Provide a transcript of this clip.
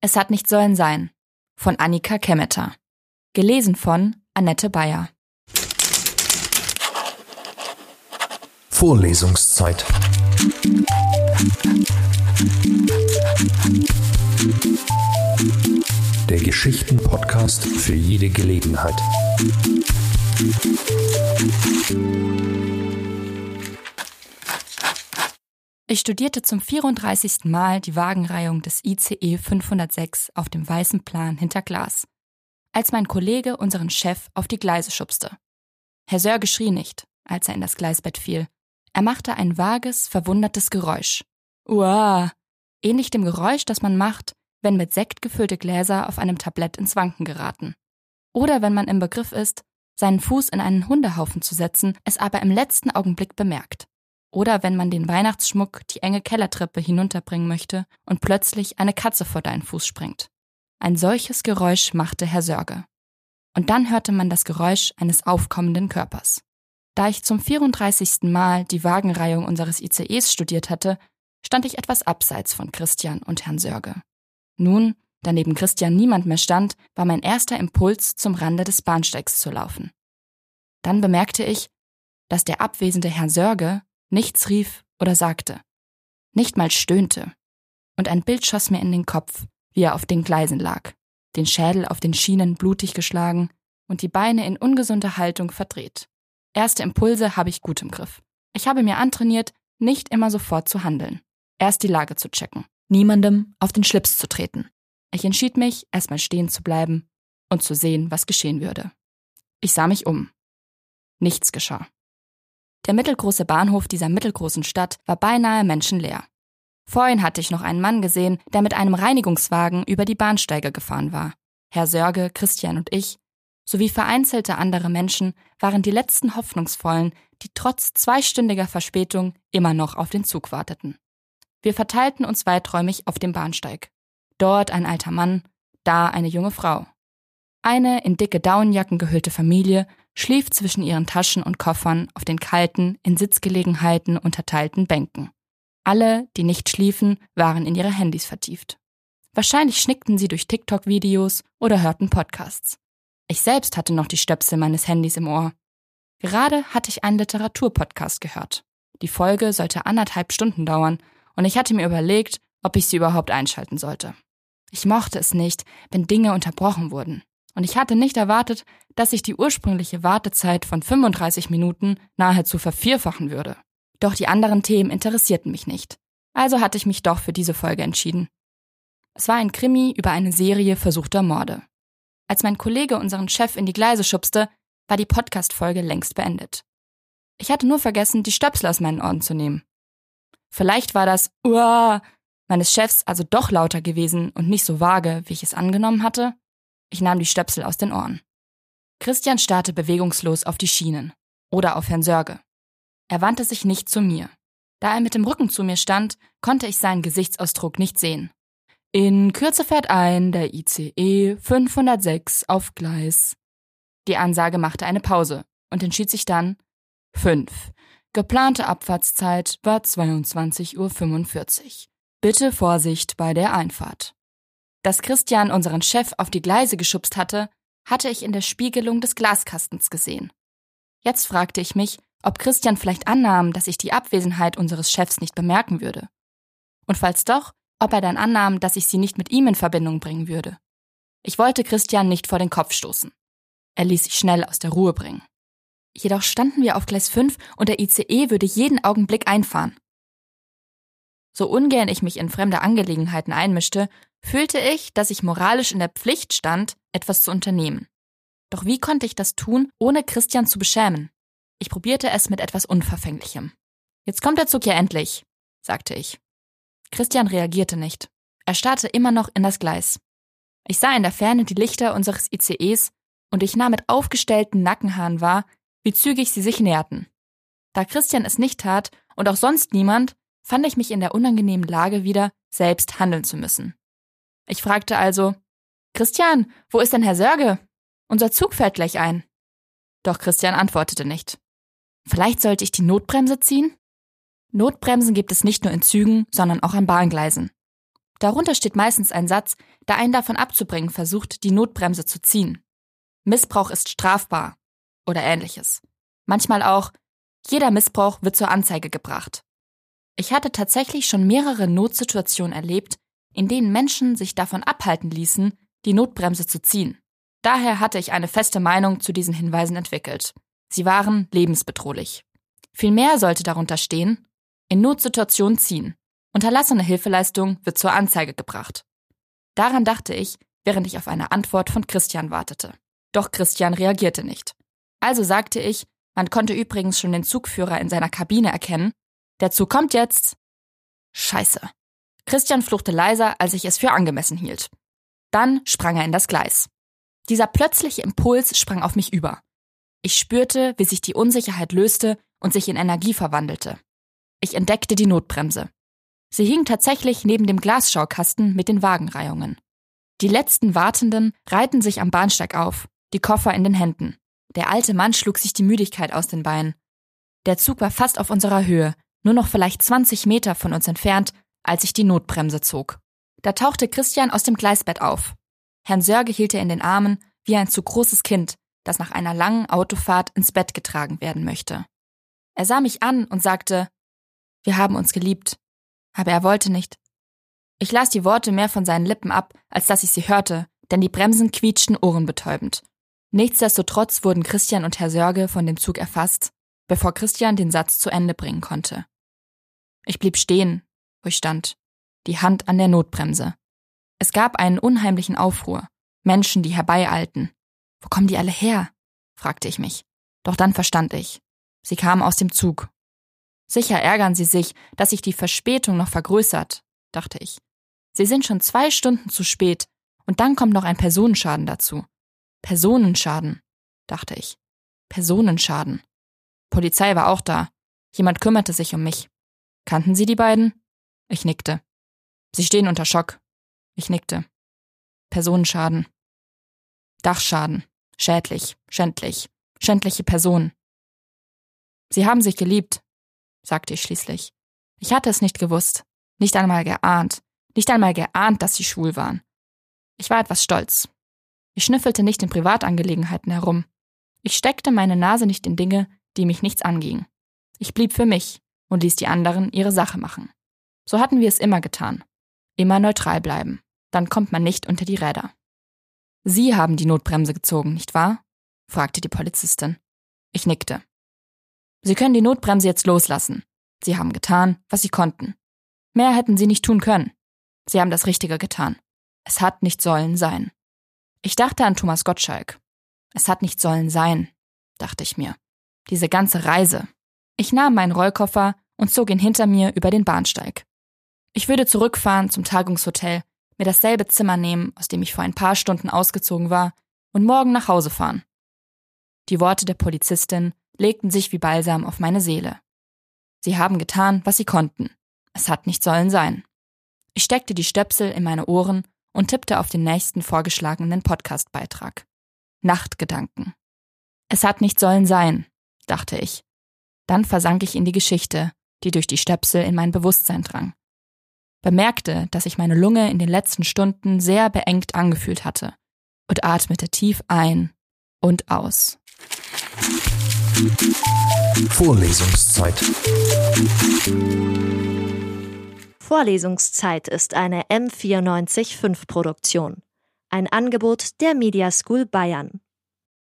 Es hat nicht sollen sein. Von Annika Kemmeter. Gelesen von Annette Bayer. Vorlesungszeit. Der Geschichten-Podcast für jede Gelegenheit. Ich studierte zum 34. Mal die Wagenreihung des ICE 506 auf dem weißen Plan hinter Glas, als mein Kollege unseren Chef auf die Gleise schubste. Herr Sörge schrie nicht, als er in das Gleisbett fiel. Er machte ein vages, verwundertes Geräusch. Uah! Ähnlich dem Geräusch, das man macht, wenn mit Sekt gefüllte Gläser auf einem Tablett ins Wanken geraten. Oder wenn man im Begriff ist, seinen Fuß in einen Hundehaufen zu setzen, es aber im letzten Augenblick bemerkt. Oder wenn man den Weihnachtsschmuck die enge Kellertreppe hinunterbringen möchte und plötzlich eine Katze vor deinen Fuß springt. Ein solches Geräusch machte Herr Sörge. Und dann hörte man das Geräusch eines aufkommenden Körpers. Da ich zum 34. Mal die Wagenreihung unseres ICEs studiert hatte, stand ich etwas abseits von Christian und Herrn Sörge. Nun, da neben Christian niemand mehr stand, war mein erster Impuls, zum Rande des Bahnsteigs zu laufen. Dann bemerkte ich, dass der abwesende Herr Sörge nichts rief oder sagte, nicht mal stöhnte. Und ein Bild schoss mir in den Kopf, wie er auf den Gleisen lag, den Schädel auf den Schienen blutig geschlagen und die Beine in ungesunder Haltung verdreht. Erste Impulse habe ich gut im Griff. Ich habe mir antrainiert, nicht immer sofort zu handeln. Erst die Lage zu checken, niemandem auf den Schlips zu treten. Ich entschied mich, erstmal stehen zu bleiben und zu sehen, was geschehen würde. Ich sah mich um. Nichts geschah. Der mittelgroße Bahnhof dieser mittelgroßen Stadt war beinahe menschenleer. Vorhin hatte ich noch einen Mann gesehen, der mit einem Reinigungswagen über die Bahnsteige gefahren war. Herr Sörge, Christian und ich, sowie vereinzelte andere Menschen waren die letzten Hoffnungsvollen, die trotz zweistündiger Verspätung immer noch auf den Zug warteten. Wir verteilten uns weiträumig auf dem Bahnsteig. Dort ein alter Mann, da eine junge Frau. Eine in dicke Daunenjacken gehüllte Familie schlief zwischen ihren Taschen und Koffern auf den kalten, in Sitzgelegenheiten unterteilten Bänken. Alle, die nicht schliefen, waren in ihre Handys vertieft. Wahrscheinlich schnickten sie durch TikTok-Videos oder hörten Podcasts. Ich selbst hatte noch die Stöpsel meines Handys im Ohr. Gerade hatte ich einen Literaturpodcast gehört. Die Folge sollte anderthalb Stunden dauern und ich hatte mir überlegt, ob ich sie überhaupt einschalten sollte. Ich mochte es nicht, wenn Dinge unterbrochen wurden und ich hatte nicht erwartet, dass sich die ursprüngliche Wartezeit von 35 Minuten nahezu vervierfachen würde. Doch die anderen Themen interessierten mich nicht. Also hatte ich mich doch für diese Folge entschieden. Es war ein Krimi über eine Serie versuchter Morde. Als mein Kollege unseren Chef in die Gleise schubste, war die Podcast-Folge längst beendet. Ich hatte nur vergessen, die Stöpsel aus meinen Ohren zu nehmen. Vielleicht war das Uah meines Chefs also doch lauter gewesen und nicht so vage, wie ich es angenommen hatte. Ich nahm die Stöpsel aus den Ohren. Christian starrte bewegungslos auf die Schienen oder auf Herrn Sörge. Er wandte sich nicht zu mir. Da er mit dem Rücken zu mir stand, konnte ich seinen Gesichtsausdruck nicht sehen. In Kürze fährt ein der ICE 506 auf Gleis. Die Ansage machte eine Pause und entschied sich dann 5. Geplante Abfahrtszeit war 22.45 Uhr. Bitte Vorsicht bei der Einfahrt. Dass Christian unseren Chef auf die Gleise geschubst hatte, hatte ich in der Spiegelung des Glaskastens gesehen. Jetzt fragte ich mich, ob Christian vielleicht annahm, dass ich die Abwesenheit unseres Chefs nicht bemerken würde. Und falls doch, ob er dann annahm, dass ich sie nicht mit ihm in Verbindung bringen würde. Ich wollte Christian nicht vor den Kopf stoßen. Er ließ sich schnell aus der Ruhe bringen. Jedoch standen wir auf Gleis 5 und der ICE würde jeden Augenblick einfahren. So ungern ich mich in fremde Angelegenheiten einmischte, fühlte ich, dass ich moralisch in der Pflicht stand, etwas zu unternehmen. Doch wie konnte ich das tun, ohne Christian zu beschämen? Ich probierte es mit etwas Unverfänglichem. Jetzt kommt der Zug ja endlich, sagte ich. Christian reagierte nicht. Er starrte immer noch in das Gleis. Ich sah in der Ferne die Lichter unseres ICEs und ich nahm mit aufgestellten Nackenhaaren wahr, wie zügig sie sich näherten. Da Christian es nicht tat und auch sonst niemand, fand ich mich in der unangenehmen Lage wieder, selbst handeln zu müssen. Ich fragte also, Christian, wo ist denn Herr Sörge? Unser Zug fährt gleich ein. Doch Christian antwortete nicht. Vielleicht sollte ich die Notbremse ziehen? Notbremsen gibt es nicht nur in Zügen, sondern auch an Bahngleisen. Darunter steht meistens ein Satz, der einen davon abzubringen versucht, die Notbremse zu ziehen. Missbrauch ist strafbar oder ähnliches. Manchmal auch, jeder Missbrauch wird zur Anzeige gebracht. Ich hatte tatsächlich schon mehrere Notsituationen erlebt, in denen Menschen sich davon abhalten ließen, die Notbremse zu ziehen. Daher hatte ich eine feste Meinung zu diesen Hinweisen entwickelt. Sie waren lebensbedrohlich. Vielmehr sollte darunter stehen, in Notsituationen ziehen. Unterlassene Hilfeleistung wird zur Anzeige gebracht. Daran dachte ich, während ich auf eine Antwort von Christian wartete. Doch Christian reagierte nicht. Also sagte ich, man konnte übrigens schon den Zugführer in seiner Kabine erkennen. Der Zug kommt jetzt. Scheiße. Christian fluchte leiser, als ich es für angemessen hielt. Dann sprang er in das Gleis. Dieser plötzliche Impuls sprang auf mich über. Ich spürte, wie sich die Unsicherheit löste und sich in Energie verwandelte. Ich entdeckte die Notbremse. Sie hing tatsächlich neben dem Glasschaukasten mit den Wagenreihungen. Die letzten Wartenden reihten sich am Bahnsteig auf, die Koffer in den Händen. Der alte Mann schlug sich die Müdigkeit aus den Beinen. Der Zug war fast auf unserer Höhe, nur noch vielleicht 20 Meter von uns entfernt, als ich die Notbremse zog. Da tauchte Christian aus dem Gleisbett auf. Herrn Sörge hielt er in den Armen wie ein zu großes Kind, das nach einer langen Autofahrt ins Bett getragen werden möchte. Er sah mich an und sagte, wir haben uns geliebt, aber er wollte nicht. Ich las die Worte mehr von seinen Lippen ab, als dass ich sie hörte, denn die Bremsen quietschten ohrenbetäubend. Nichtsdestotrotz wurden Christian und Herr Sörge von dem Zug erfasst, bevor Christian den Satz zu Ende bringen konnte. Ich blieb stehen, wo ich stand, die Hand an der Notbremse. Es gab einen unheimlichen Aufruhr, Menschen, die herbeieilten. Wo kommen die alle her? fragte ich mich. Doch dann verstand ich. Sie kamen aus dem Zug. Sicher ärgern sie sich, dass sich die Verspätung noch vergrößert, dachte ich. Sie sind schon zwei Stunden zu spät, und dann kommt noch ein Personenschaden dazu. Personenschaden, dachte ich. Personenschaden. Polizei war auch da. Jemand kümmerte sich um mich. Kannten Sie die beiden? Ich nickte. Sie stehen unter Schock. Ich nickte. Personenschaden. Dachschaden. Schädlich. Schändlich. Schändliche Person. Sie haben sich geliebt, sagte ich schließlich. Ich hatte es nicht gewusst, nicht einmal geahnt, nicht einmal geahnt, dass sie schwul waren. Ich war etwas stolz. Ich schnüffelte nicht in Privatangelegenheiten herum. Ich steckte meine Nase nicht in Dinge, die mich nichts angingen. Ich blieb für mich und ließ die anderen ihre Sache machen. So hatten wir es immer getan. Immer neutral bleiben. Dann kommt man nicht unter die Räder. Sie haben die Notbremse gezogen, nicht wahr? fragte die Polizistin. Ich nickte. Sie können die Notbremse jetzt loslassen. Sie haben getan, was Sie konnten. Mehr hätten Sie nicht tun können. Sie haben das Richtige getan. Es hat nicht sollen sein. Ich dachte an Thomas Gottschalk. Es hat nicht sollen sein, dachte ich mir. Diese ganze Reise. Ich nahm meinen Rollkoffer und zog ihn hinter mir über den Bahnsteig. Ich würde zurückfahren zum Tagungshotel, mir dasselbe Zimmer nehmen, aus dem ich vor ein paar Stunden ausgezogen war, und morgen nach Hause fahren. Die Worte der Polizistin legten sich wie Balsam auf meine Seele. Sie haben getan, was sie konnten. Es hat nicht sollen sein. Ich steckte die Stöpsel in meine Ohren und tippte auf den nächsten vorgeschlagenen Podcastbeitrag. Nachtgedanken. Es hat nicht sollen sein, dachte ich. Dann versank ich in die Geschichte, die durch die Stöpsel in mein Bewusstsein drang. Bemerkte, dass sich meine Lunge in den letzten Stunden sehr beengt angefühlt hatte und atmete tief ein und aus. Vorlesungszeit. Vorlesungszeit ist eine M945 Produktion. Ein Angebot der Media School Bayern.